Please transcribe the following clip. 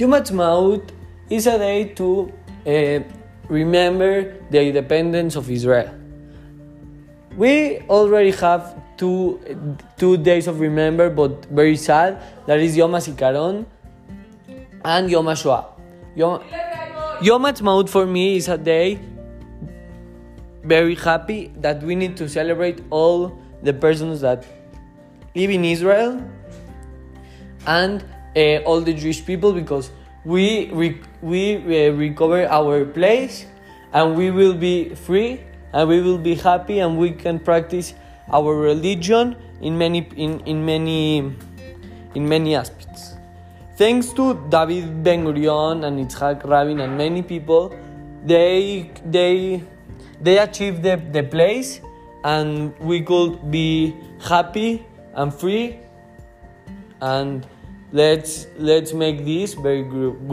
Yom Ha'atzmaut is a day to uh, remember the independence of Israel. We already have two, two days of remember, but very sad. That is Yom HaZikaron and Yom HaShoah. Yom, Yom Ha'atzmaut for me is a day very happy that we need to celebrate all the persons that live in Israel and uh, all the Jewish people because we re- we uh, recover our place and we will be free and we will be happy and we can practice our religion in many in, in many in many aspects. Thanks to David Ben Gurion and Itzhak Rabin and many people, they they they achieved the, the place and we could be happy and free and let's let's make this very good